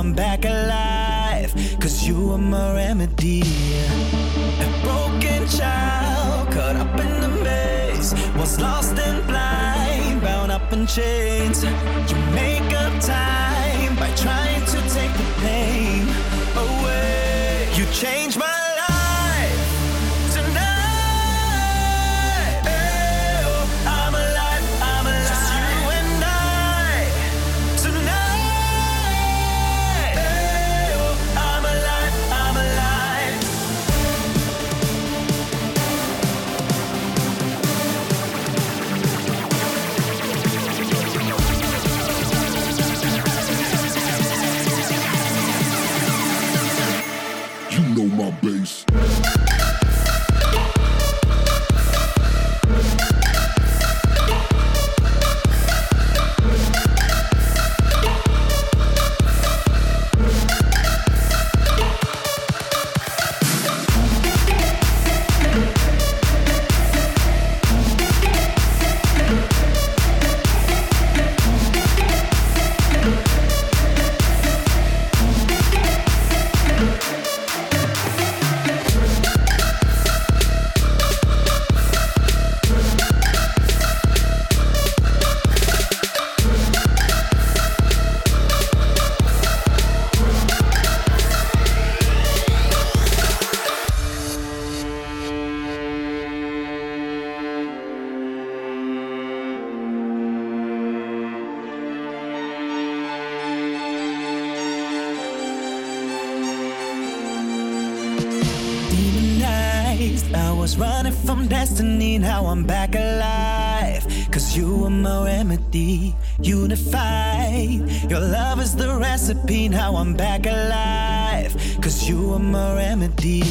I'm back alive. Cause you are my remedy. A broken child, caught up in the maze. Was lost and blind, bound up in chains. You make up time by trying to take the pain away. You changed my destiny, now I'm back alive. Cause you are my remedy, unified. Your love is the recipe, now I'm back alive. Cause you are my remedy.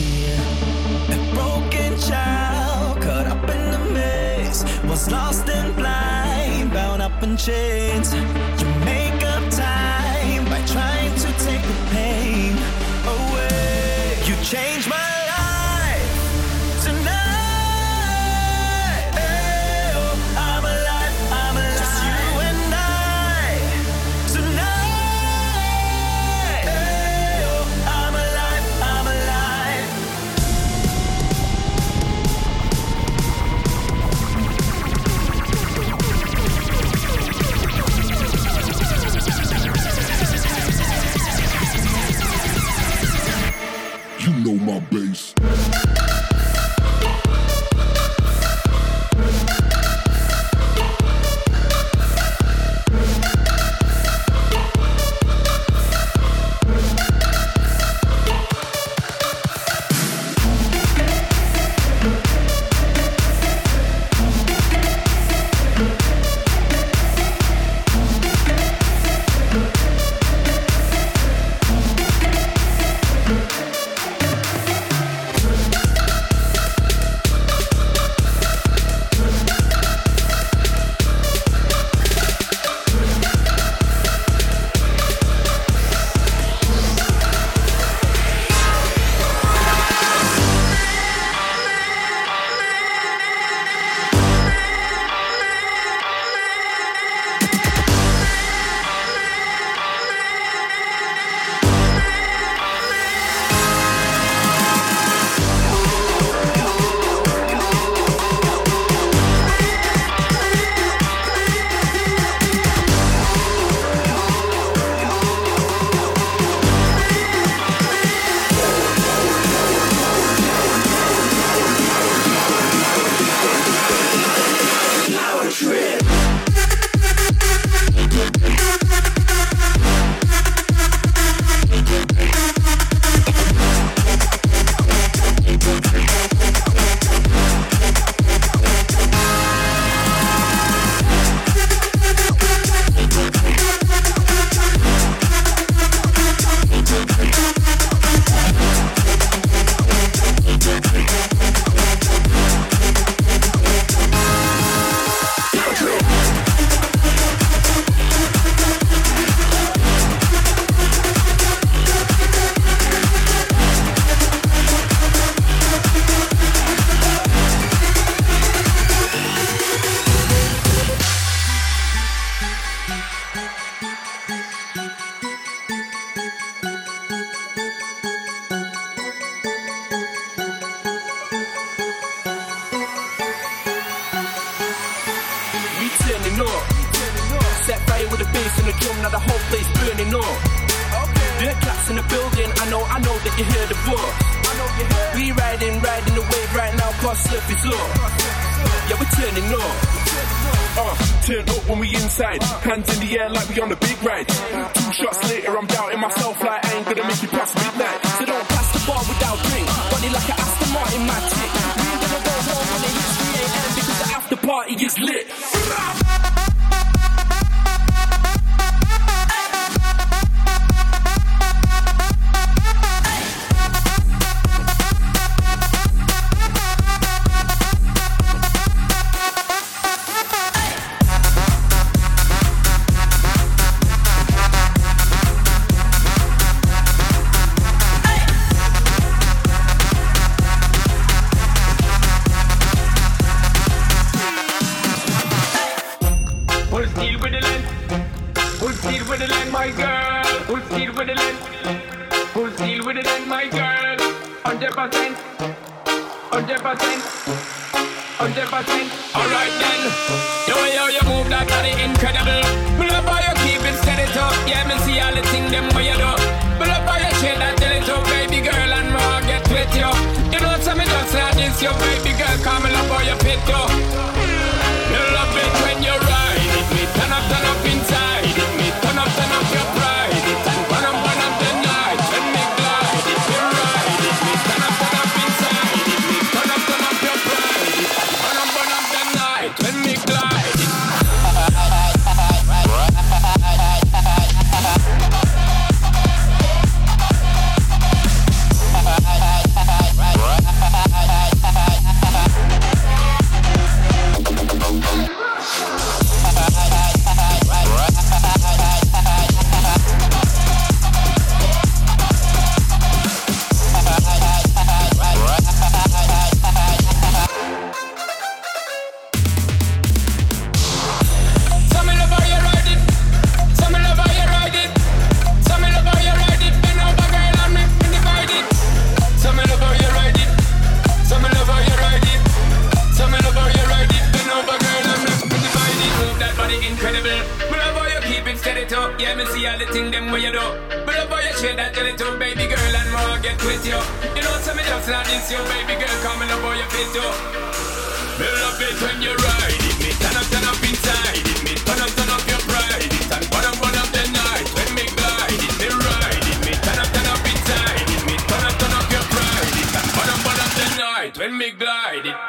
A broken child, caught up in the maze. Was lost and blind, bound up in chains. You make up time by trying to take the pain away. You changed my steady to Yeah, me see all the thing them where you do. But up boy, you share that it to, Baby girl, and more get with you. You know, tell me just not this you Baby girl, coming up boy, you fit too. Me love it when you ride it Me turn up, turn up inside it Me. Turn up, turn up your pride it And bottom, bottom the night. When me glide it, me ride it Me turn up, turn up inside it Me. Turn up, turn up your pride it And bottom, bottom the night. When me glide it.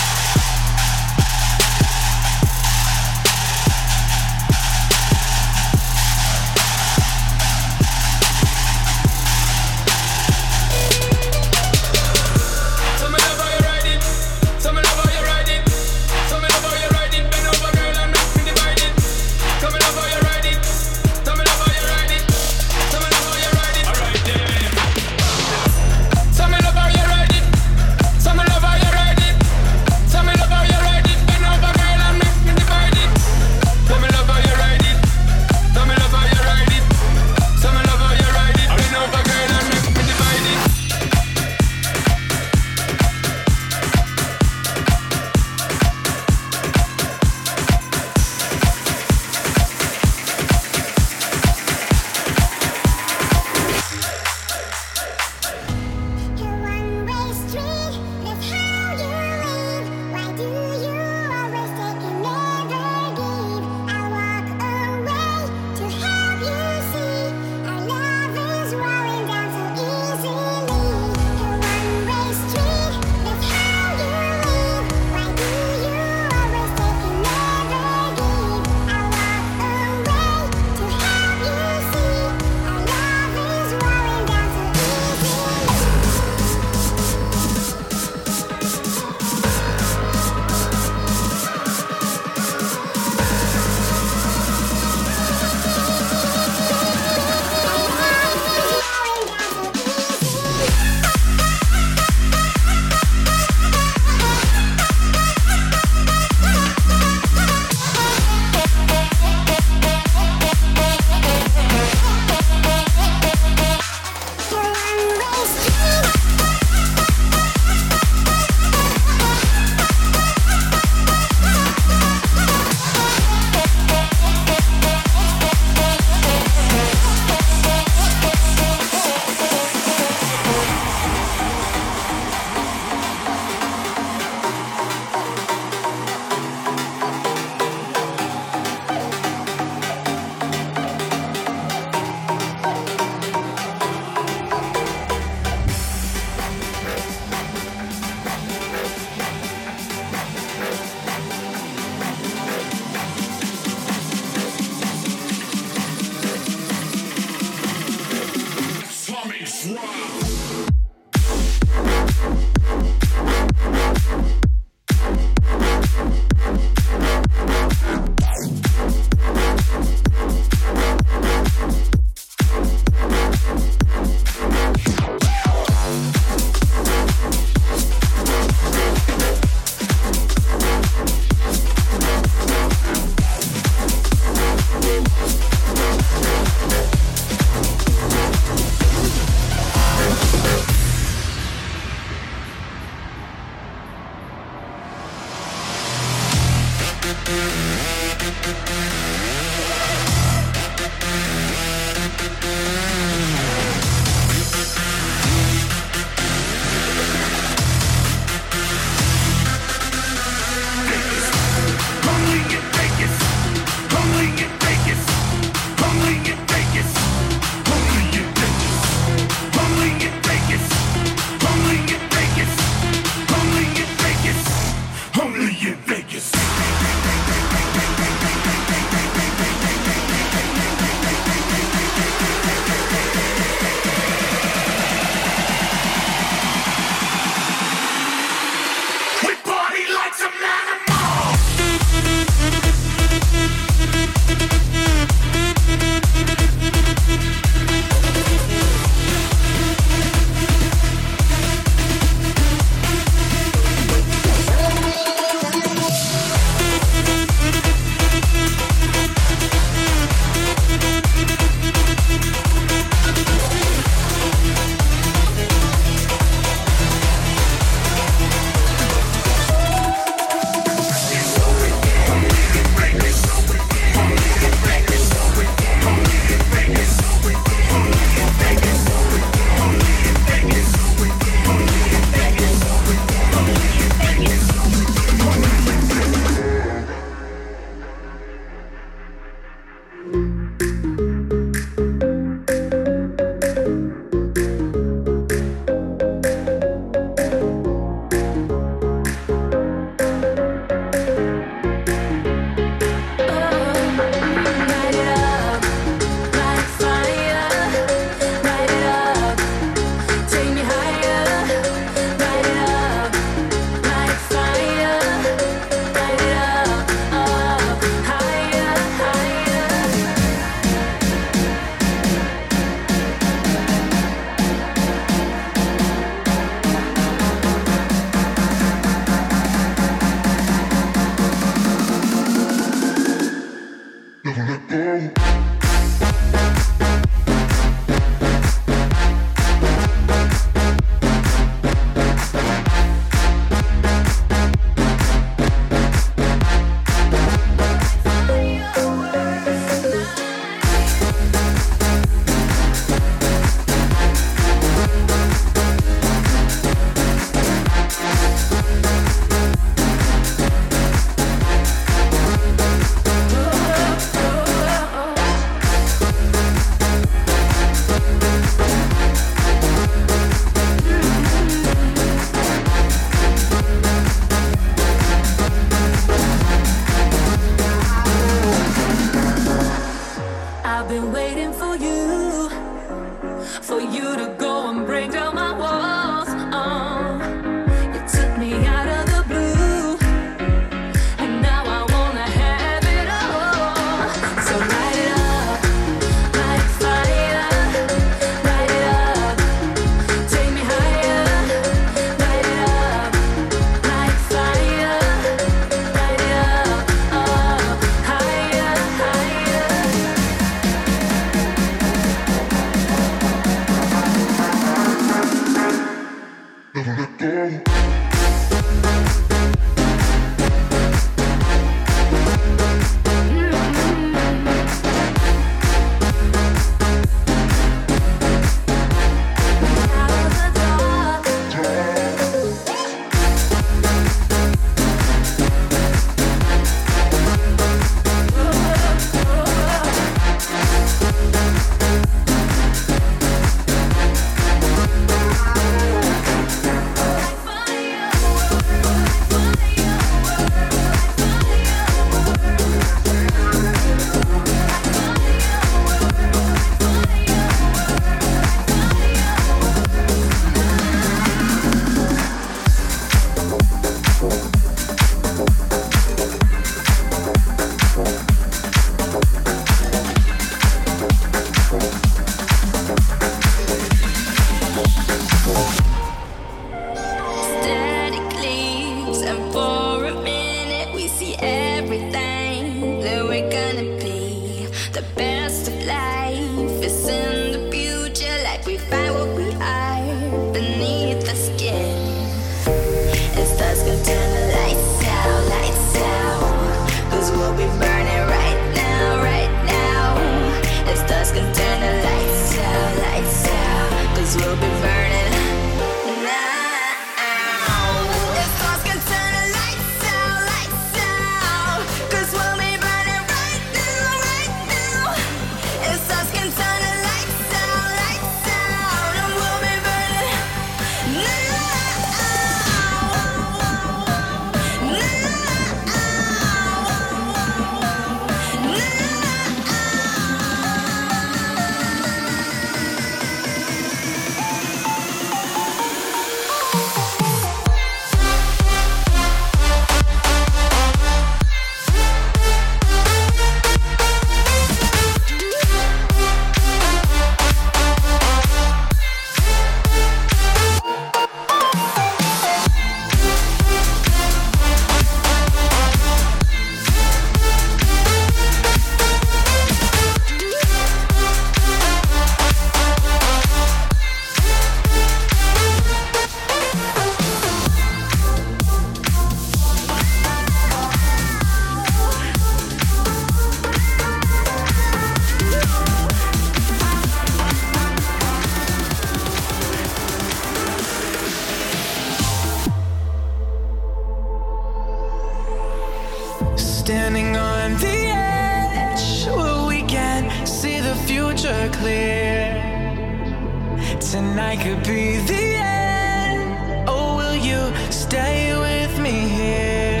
could be the end. Oh, will you stay with me here?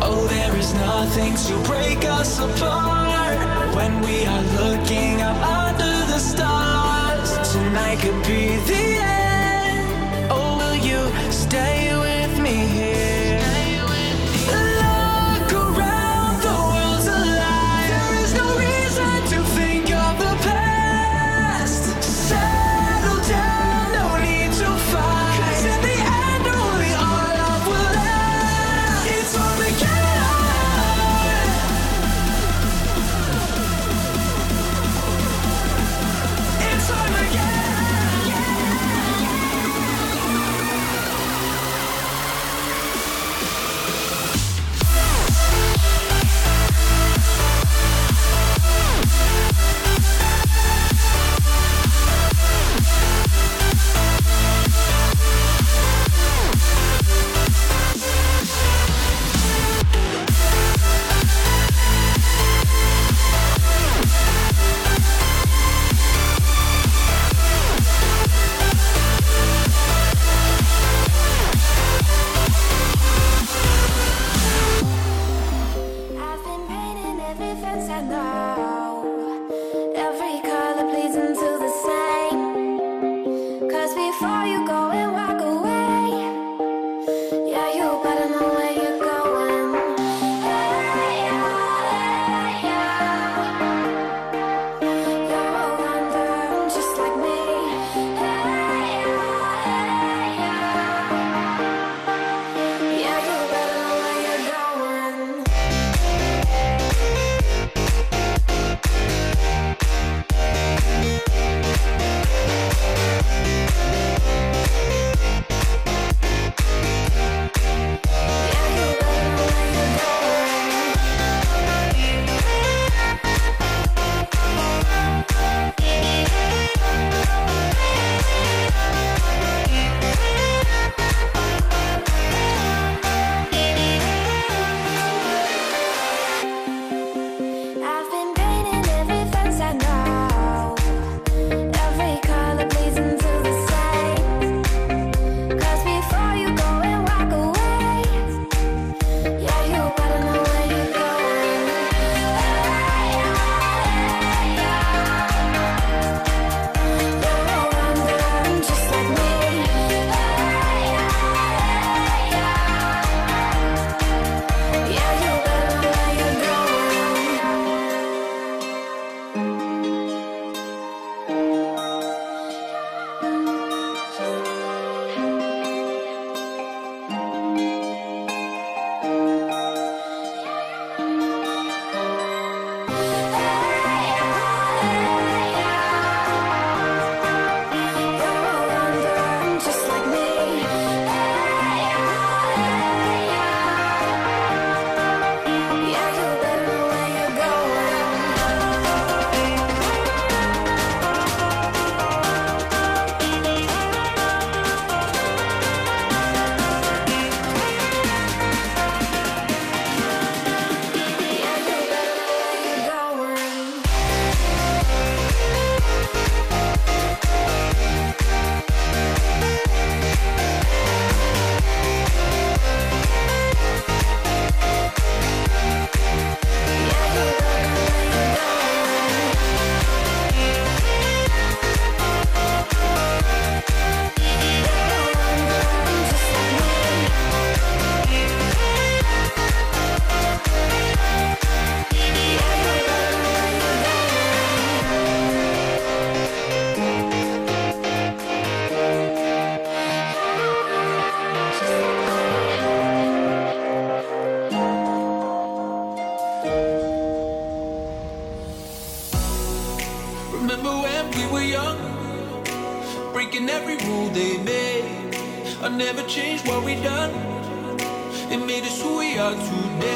Oh, there is nothing to break us apart when we are looking up under the stars. Tonight could be the today.